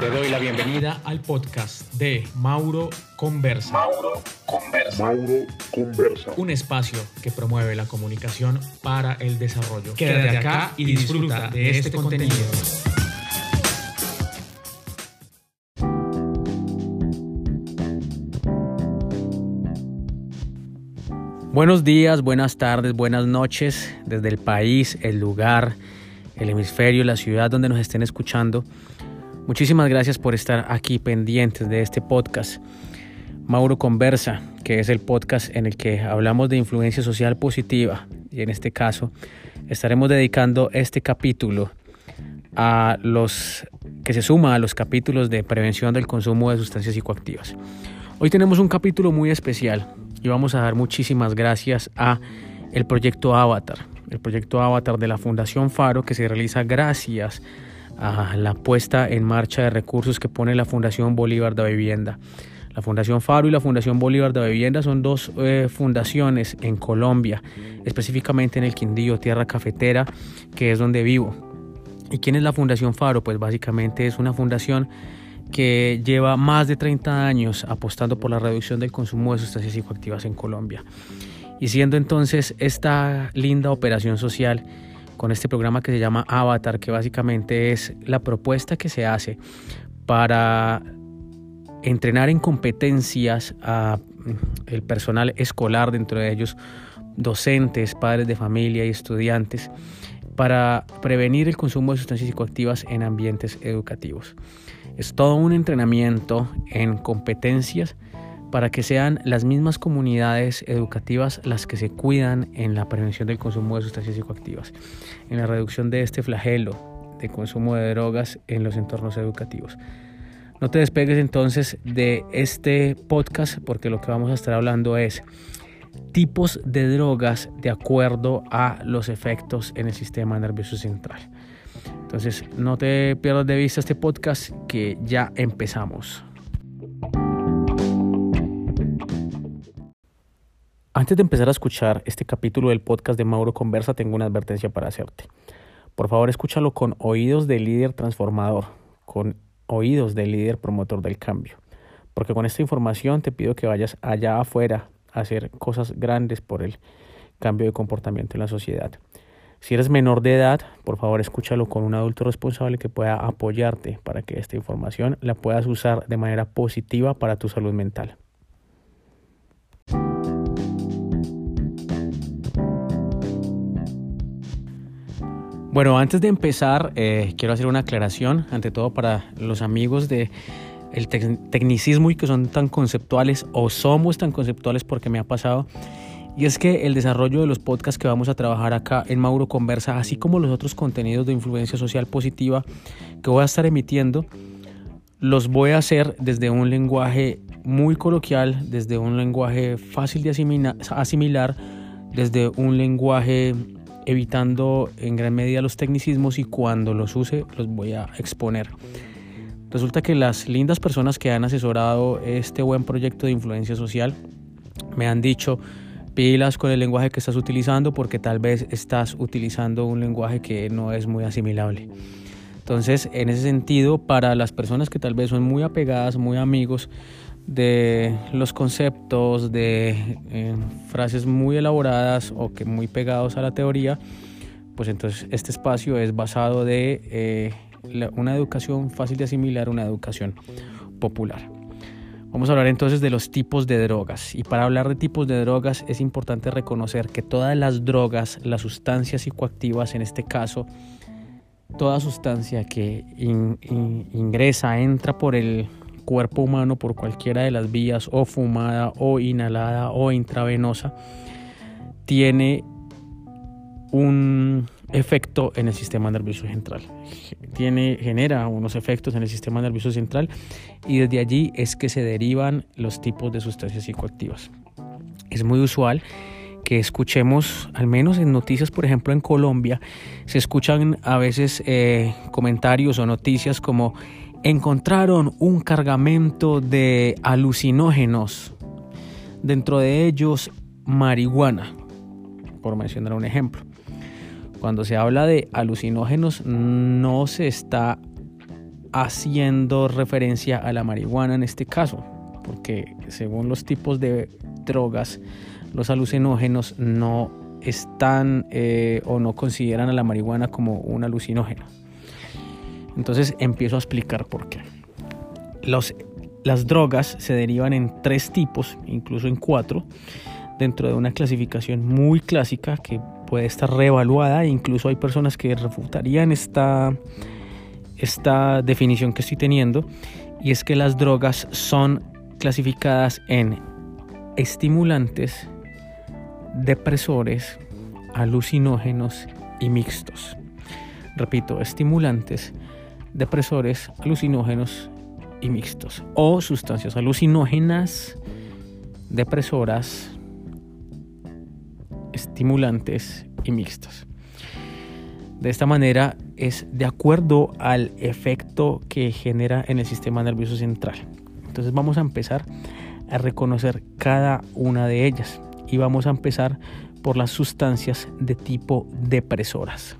Te doy la bienvenida al podcast de Mauro Conversa. Mauro Conversa. Mauro Conversa. Un espacio que promueve la comunicación para el desarrollo. Quédate acá y disfruta de este contenido. Buenos días, buenas tardes, buenas noches desde el país, el lugar, el hemisferio, la ciudad donde nos estén escuchando. Muchísimas gracias por estar aquí pendientes de este podcast. Mauro Conversa, que es el podcast en el que hablamos de influencia social positiva y en este caso estaremos dedicando este capítulo a los que se suma a los capítulos de prevención del consumo de sustancias psicoactivas. Hoy tenemos un capítulo muy especial y vamos a dar muchísimas gracias a el proyecto Avatar, el proyecto Avatar de la Fundación Faro que se realiza gracias a la puesta en marcha de recursos que pone la Fundación Bolívar de Vivienda. La Fundación Faro y la Fundación Bolívar de Vivienda son dos eh, fundaciones en Colombia, específicamente en el Quindío, tierra cafetera, que es donde vivo. ¿Y quién es la Fundación Faro? Pues básicamente es una fundación que lleva más de 30 años apostando por la reducción del consumo de sustancias psicoactivas en Colombia. Y siendo entonces esta linda operación social con este programa que se llama Avatar, que básicamente es la propuesta que se hace para entrenar en competencias a mm, el personal escolar, dentro de ellos docentes, padres de familia y estudiantes, para prevenir el consumo de sustancias psicoactivas en ambientes educativos. Es todo un entrenamiento en competencias para que sean las mismas comunidades educativas las que se cuidan en la prevención del consumo de sustancias psicoactivas, en la reducción de este flagelo de consumo de drogas en los entornos educativos. No te despegues entonces de este podcast porque lo que vamos a estar hablando es tipos de drogas de acuerdo a los efectos en el sistema nervioso central. Entonces, no te pierdas de vista este podcast que ya empezamos. Antes de empezar a escuchar este capítulo del podcast de Mauro Conversa, tengo una advertencia para hacerte. Por favor, escúchalo con oídos de líder transformador, con oídos de líder promotor del cambio. Porque con esta información te pido que vayas allá afuera a hacer cosas grandes por el cambio de comportamiento en la sociedad. Si eres menor de edad, por favor escúchalo con un adulto responsable que pueda apoyarte para que esta información la puedas usar de manera positiva para tu salud mental. Bueno, antes de empezar, eh, quiero hacer una aclaración, ante todo para los amigos de el tecnicismo y que son tan conceptuales o somos tan conceptuales porque me ha pasado. Y es que el desarrollo de los podcasts que vamos a trabajar acá en Mauro Conversa, así como los otros contenidos de influencia social positiva que voy a estar emitiendo, los voy a hacer desde un lenguaje muy coloquial, desde un lenguaje fácil de asimilar, desde un lenguaje evitando en gran medida los tecnicismos y cuando los use los voy a exponer. Resulta que las lindas personas que han asesorado este buen proyecto de influencia social me han dicho pilas con el lenguaje que estás utilizando porque tal vez estás utilizando un lenguaje que no es muy asimilable. Entonces, en ese sentido, para las personas que tal vez son muy apegadas, muy amigos, de los conceptos, de eh, frases muy elaboradas o que muy pegados a la teoría, pues entonces este espacio es basado de eh, una educación fácil de asimilar, una educación popular. Vamos a hablar entonces de los tipos de drogas. Y para hablar de tipos de drogas es importante reconocer que todas las drogas, las sustancias psicoactivas en este caso, toda sustancia que ingresa, entra por el cuerpo humano por cualquiera de las vías, o fumada, o inhalada, o intravenosa, tiene un efecto en el sistema nervioso central. Tiene, genera unos efectos en el sistema nervioso central y desde allí es que se derivan los tipos de sustancias psicoactivas. Es muy usual que escuchemos, al menos en noticias, por ejemplo en Colombia, se escuchan a veces eh, comentarios o noticias como encontraron un cargamento de alucinógenos, dentro de ellos marihuana, por mencionar un ejemplo. Cuando se habla de alucinógenos no se está haciendo referencia a la marihuana en este caso, porque según los tipos de drogas, los alucinógenos no están eh, o no consideran a la marihuana como un alucinógeno. Entonces empiezo a explicar por qué. Las drogas se derivan en tres tipos, incluso en cuatro, dentro de una clasificación muy clásica que puede estar reevaluada e incluso hay personas que refutarían esta, esta definición que estoy teniendo y es que las drogas son clasificadas en estimulantes, depresores, alucinógenos y mixtos. Repito, estimulantes, depresores, alucinógenos y mixtos. O sustancias alucinógenas, depresoras, estimulantes y mixtos. De esta manera es de acuerdo al efecto que genera en el sistema nervioso central. Entonces vamos a empezar a reconocer cada una de ellas y vamos a empezar por las sustancias de tipo depresoras.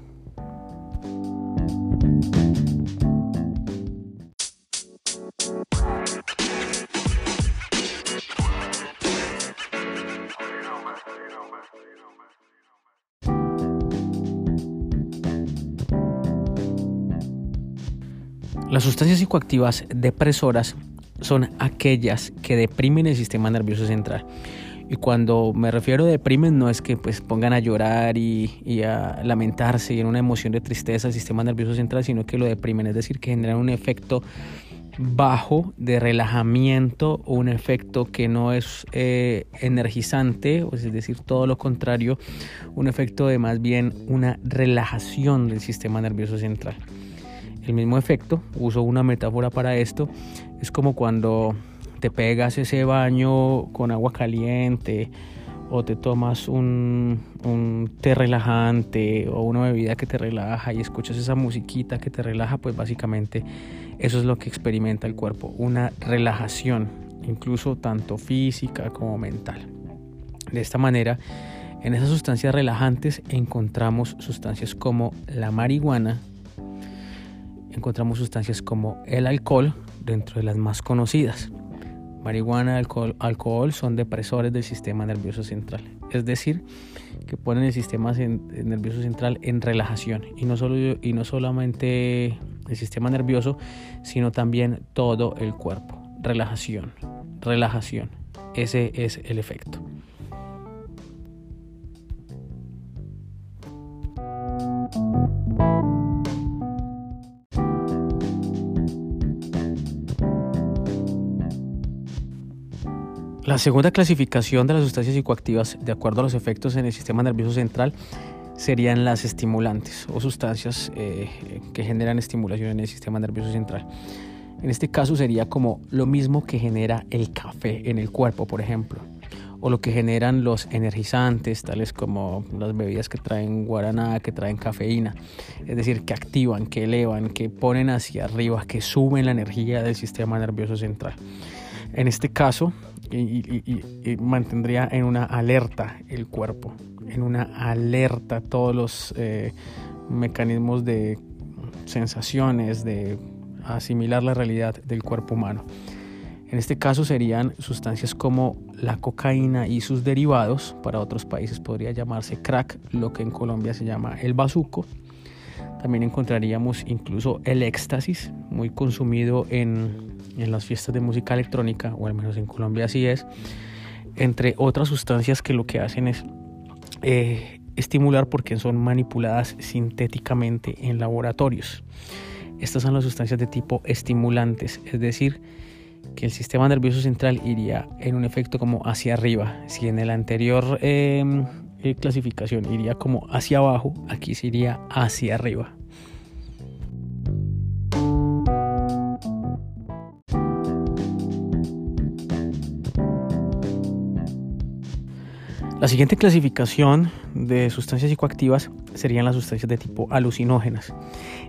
Sustancias psicoactivas depresoras son aquellas que deprimen el sistema nervioso central. Y cuando me refiero a deprimen no es que pues pongan a llorar y, a lamentarse y en una emoción de tristeza el sistema nervioso central, sino que lo deprimen, es decir, que generan un efecto bajo de relajamiento o un efecto que no es eh, energizante, es decir, todo lo contrario, un efecto de más bien una relajación del sistema nervioso central el mismo efecto, uso una metáfora para esto, es como cuando te pegas ese baño con agua caliente o te tomas un, té relajante o una bebida que te relaja y escuchas esa musiquita que te relaja, pues básicamente eso es lo que experimenta el cuerpo, una relajación, incluso tanto física como mental. De esta manera, en esas sustancias relajantes encontramos sustancias como la marihuana, encontramos sustancias como el alcohol, dentro de las más conocidas. Marihuana, alcohol, alcohol son depresores del sistema nervioso central, es decir, que ponen el sistema nervioso central en relajación y no, solo, y no solamente el sistema nervioso, sino también todo el cuerpo. Relajación, relajación, ese es el efecto. La segunda clasificación de las sustancias psicoactivas, de acuerdo a los efectos en el sistema nervioso central, serían las estimulantes o sustancias eh, que generan estimulación en el sistema nervioso central. En este caso sería como lo mismo que genera el café en el cuerpo, por ejemplo, o lo que generan los energizantes, tales como las bebidas que traen guaraná, que traen cafeína, es decir, que activan, que elevan, que ponen hacia arriba, que suben la energía del sistema nervioso central. En este caso, y, mantendría en una alerta el cuerpo, en una alerta todos los eh, mecanismos de sensaciones, de asimilar la realidad del cuerpo humano. En este caso serían sustancias como la cocaína y sus derivados, para otros países podría llamarse crack, lo que en Colombia se llama el bazuco. También encontraríamos incluso el éxtasis, muy consumido en en las fiestas de música electrónica, o al menos en Colombia así es, entre otras sustancias que lo que hacen es eh, estimular porque son manipuladas sintéticamente en laboratorios. Estas son las sustancias de tipo estimulantes, es decir, que el sistema nervioso central iría en un efecto como hacia arriba. Si en el anterior em, eh, clasificación iría como hacia abajo, aquí se iría hacia arriba. La siguiente clasificación de sustancias psicoactivas serían las sustancias de tipo alucinógenas,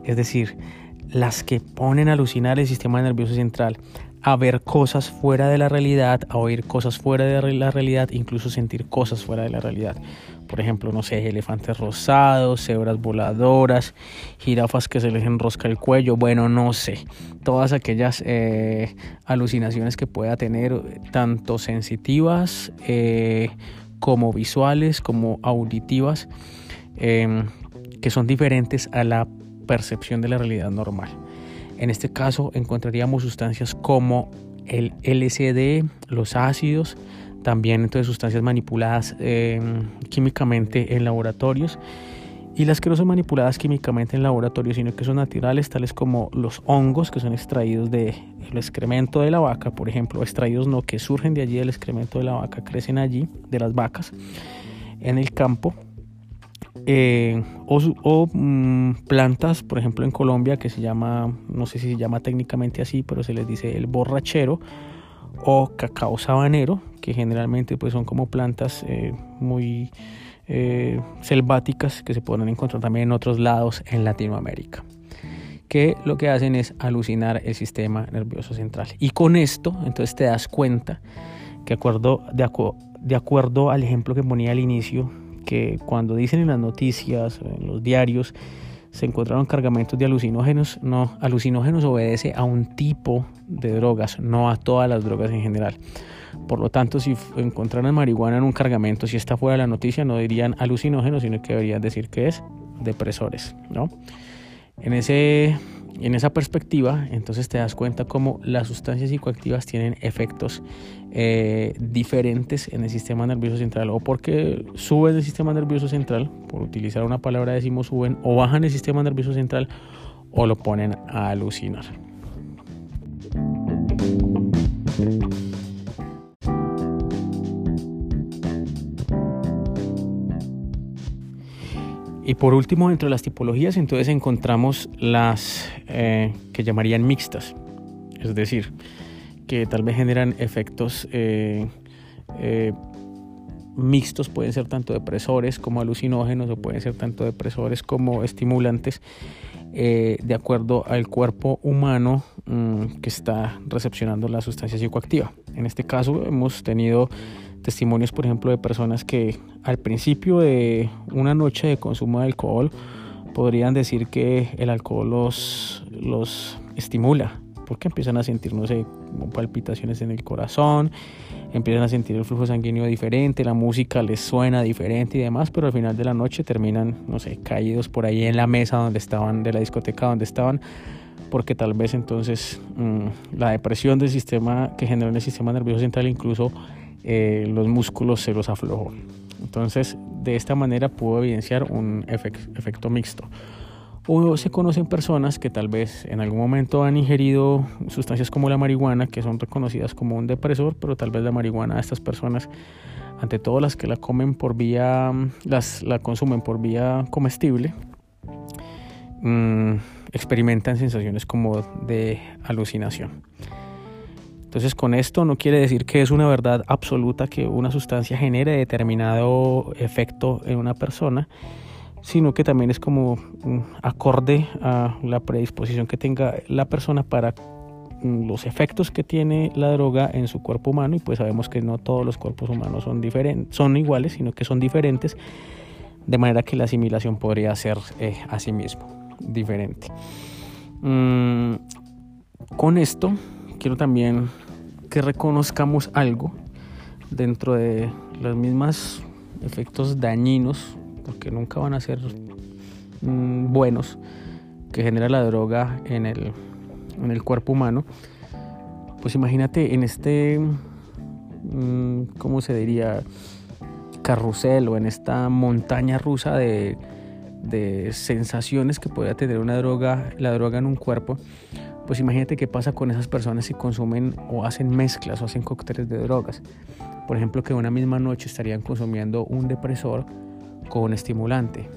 es decir, las que ponen a alucinar el sistema nervioso central, a ver cosas fuera de la realidad, a oír cosas fuera de la realidad, incluso sentir cosas fuera de la realidad. Por ejemplo, no sé, elefantes rosados, cebras voladoras, jirafas que se les enrosca el cuello, bueno, no sé, todas aquellas eh, alucinaciones que pueda tener, tanto sensitivas eh, como visuales, como auditivas, em, que son diferentes a la percepción de la realidad normal. En este caso encontraríamos sustancias como el LSD, los ácidos, también entonces sustancias manipuladas em, químicamente en laboratorios y las que no son manipuladas químicamente en laboratorios, sino que son naturales, tales como los hongos que son extraídos del excremento de la vaca, por ejemplo, extraídos no que surgen de allí del excremento de la vaca, crecen allí de las vacas en el campo. Eh, o, mm, plantas, por ejemplo en Colombia, que se llama, no sé si se llama técnicamente así, pero se les dice el borrachero o cacao sabanero, que generalmente pues son como plantas eh, muy eh, selváticas que se pueden encontrar también en otros lados en Latinoamérica que lo que hacen es alucinar el sistema nervioso central. Y con esto, entonces te das cuenta que acuerdo, de, de acuerdo al ejemplo que ponía al inicio, que cuando dicen en las noticias, en los diarios, se encontraron cargamentos de alucinógenos, no, alucinógenos obedece a un tipo de drogas, no a todas las drogas en general. Por lo tanto, si encontraran marihuana en un cargamento, si está fuera la noticia, no dirían alucinógenos, sino que deberían decir que es depresores, ¿no? En ese en esa perspectiva, entonces te das cuenta cómo las sustancias psicoactivas tienen efectos eh, diferentes en el sistema nervioso central o porque suben el sistema nervioso central, por utilizar una palabra decimos suben, o bajan el sistema nervioso central o lo ponen a alucinar. Y por último, dentro de las tipologías, entonces encontramos las eh, que llamarían mixtas, es decir, que tal vez generan efectos eh, eh, mixtos, pueden ser tanto depresores como alucinógenos o pueden ser tanto depresores como estimulantes, de acuerdo al cuerpo humano mm, que está recepcionando la sustancia psicoactiva. En este caso hemos tenido testimonios, por ejemplo, de personas que al principio de una noche de consumo de alcohol podrían decir que el alcohol los, los estimula, porque empiezan a sentir, no sé, palpitaciones en el corazón, empiezan a sentir el flujo sanguíneo diferente, la música les suena diferente y demás, pero al final de la noche terminan, no sé, caídos por ahí en la mesa donde estaban, de la discoteca donde estaban, porque tal vez entonces mm, la depresión del sistema que generó en el sistema nervioso central incluso eh, los músculos se los aflojó. Entonces, de esta manera pudo evidenciar un efecto mixto. O se conocen personas que tal vez en algún momento han ingerido sustancias como la marihuana, que son reconocidas como un depresor, pero tal vez la marihuana a estas personas, ante todo las que la comen por vía, las la consumen por vía comestible, mm, experimentan sensaciones como de alucinación. Entonces con esto no quiere decir que es una verdad absoluta que una sustancia genere determinado efecto en una persona, sino que también es como acorde a la predisposición que tenga la persona para mm, los efectos que tiene la droga en su cuerpo humano y pues sabemos que no todos los cuerpos humanos son diferentes, son iguales, sino que son diferentes, de manera que la asimilación podría ser eh, a sí mismo diferente. Mm, con esto quiero también que reconozcamos algo dentro de los mismos efectos dañinos, porque nunca van a ser mm, buenos, que genera la droga en el, en el cuerpo humano. Pues imagínate en este, mm, ¿cómo se diría? Carrusel o en esta montaña rusa de, de sensaciones que pueda tener una droga, la droga en un cuerpo pues imagínate qué pasa con esas personas que consumen o hacen mezclas o hacen cócteles de drogas. Por ejemplo, que una misma noche estarían consumiendo un depresor con un estimulante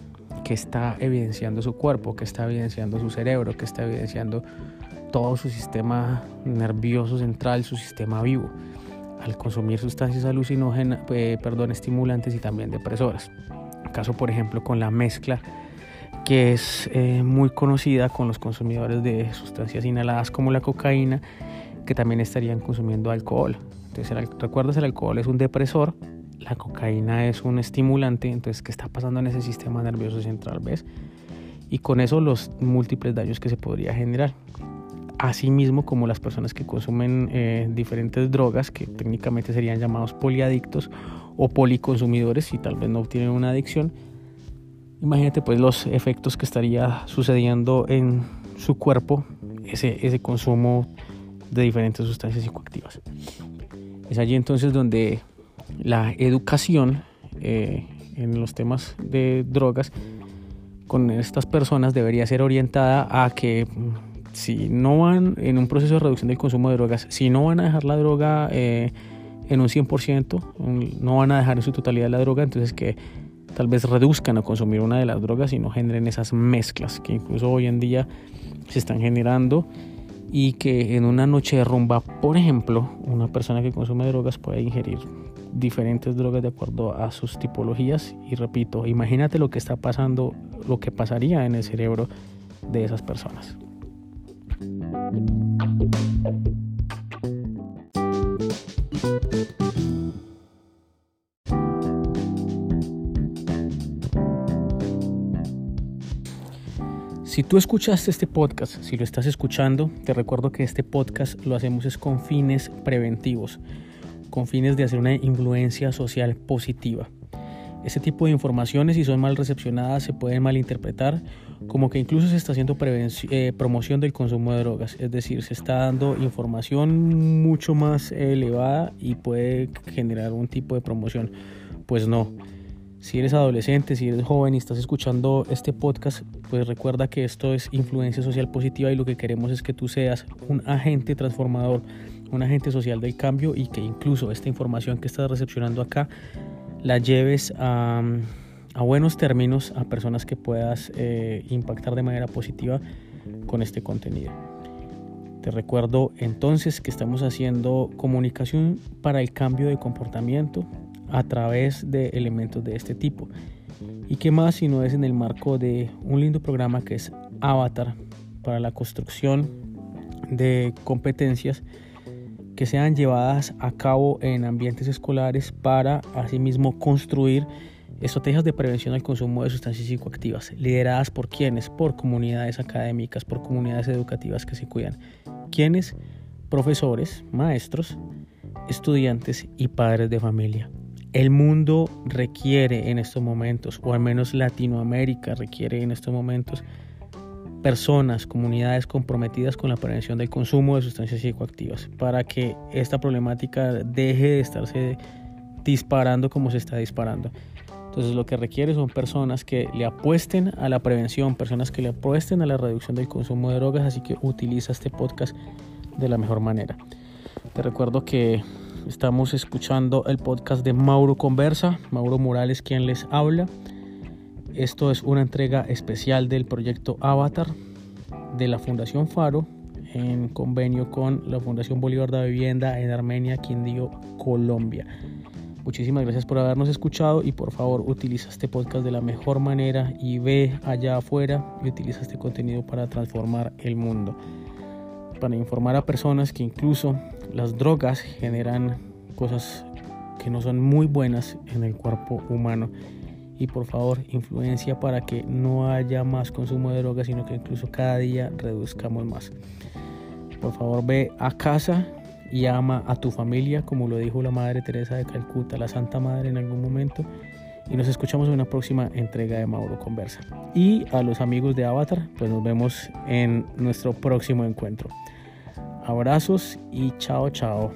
que está evidenciando su cuerpo, que está evidenciando su cerebro, que está evidenciando todo su sistema nervioso central, su sistema vivo, al consumir sustancias alucinógenas, eh, perdón, estimulantes y también depresoras. Caso, por ejemplo, con la mezcla que es eh, muy conocida con los consumidores de sustancias inhaladas como la cocaína que también estarían consumiendo alcohol. Entonces, recuerdas, el alcohol es un depresor, la cocaína es un estimulante, entonces, ¿qué está pasando en ese sistema nervioso central? ¿Ves? Y con eso los múltiples daños que se podría generar. Asimismo, como las personas que consumen eh, diferentes drogas, que técnicamente serían llamados poliadictos o policonsumidores, si tal vez no tienen una adicción, imagínate pues los efectos que estaría sucediendo en su cuerpo ese, ese consumo de diferentes sustancias psicoactivas. Es allí entonces donde la educación eh, en los temas de drogas con estas personas debería ser orientada a que si no van en un proceso de reducción del consumo de drogas, si no van a dejar la droga eh, en un 100%, no van a dejar en su totalidad la droga, entonces que tal vez reduzcan a consumir una de las drogas y no generen esas mezclas que incluso hoy en día se están generando y que en una noche de rumba, por ejemplo, una persona que consume drogas puede ingerir diferentes drogas de acuerdo a sus tipologías y repito, imagínate lo que está pasando, lo que pasaría en el cerebro de esas personas. Si tú escuchaste este podcast, si lo estás escuchando, te recuerdo que este podcast lo hacemos es con fines preventivos, con fines de hacer una influencia social positiva. Este tipo de informaciones, si son mal recepcionadas, se pueden malinterpretar como que incluso se está haciendo eh, promoción del consumo de drogas. Es decir, se está dando información mucho más elevada y puede generar un tipo de promoción. Pues no. Si eres adolescente, si eres joven y estás escuchando este podcast, pues recuerda que esto es influencia social positiva y lo que queremos es que tú seas un agente transformador, un agente social del cambio y que incluso esta información que estás recepcionando acá la lleves a, buenos términos a personas que puedas eh, impactar de manera positiva con este contenido. Te recuerdo entonces que estamos haciendo comunicación para el cambio de comportamiento, a través de elementos de este tipo. ¿Y qué más si no es en el marco de un lindo programa que es Avatar para la construcción de competencias que sean llevadas a cabo en ambientes escolares para asimismo construir estrategias de prevención al consumo de sustancias psicoactivas, lideradas por quienes, por comunidades académicas, por comunidades educativas que se cuidan. ¿Quiénes? Profesores, maestros, estudiantes y padres de familia. El mundo requiere en estos momentos, o al menos Latinoamérica requiere en estos momentos, personas, comunidades comprometidas con la prevención del consumo de sustancias psicoactivas para que esta problemática deje de estarse disparando como se está disparando. Entonces lo que requiere son personas que le apuesten a la prevención, personas que le apuesten a la reducción del consumo de drogas, así que utiliza este podcast de la mejor manera. Te recuerdo que Estamos escuchando el podcast de Mauro Conversa, Mauro Morales quien les habla. Esto es una entrega especial del proyecto Avatar de la Fundación Faro en convenio con la Fundación Bolívar de Vivienda en Armenia, Quindío, Colombia. Muchísimas gracias por habernos escuchado y por favor utiliza este podcast de la mejor manera y ve allá afuera y utiliza este contenido para transformar el mundo. Para informar a personas que incluso las drogas generan cosas que no son muy buenas en el cuerpo humano. Y por favor influencia para que no haya más consumo de drogas sino que incluso cada día reduzcamos más. Por favor ve a casa y ama a tu familia como lo dijo la madre Teresa de Calcuta la Santa Madre en algún momento. Y nos escuchamos en una próxima entrega de Mauro Conversa. Y a los amigos de Avatar pues nos vemos en nuestro próximo encuentro Abrazos y chao, chao.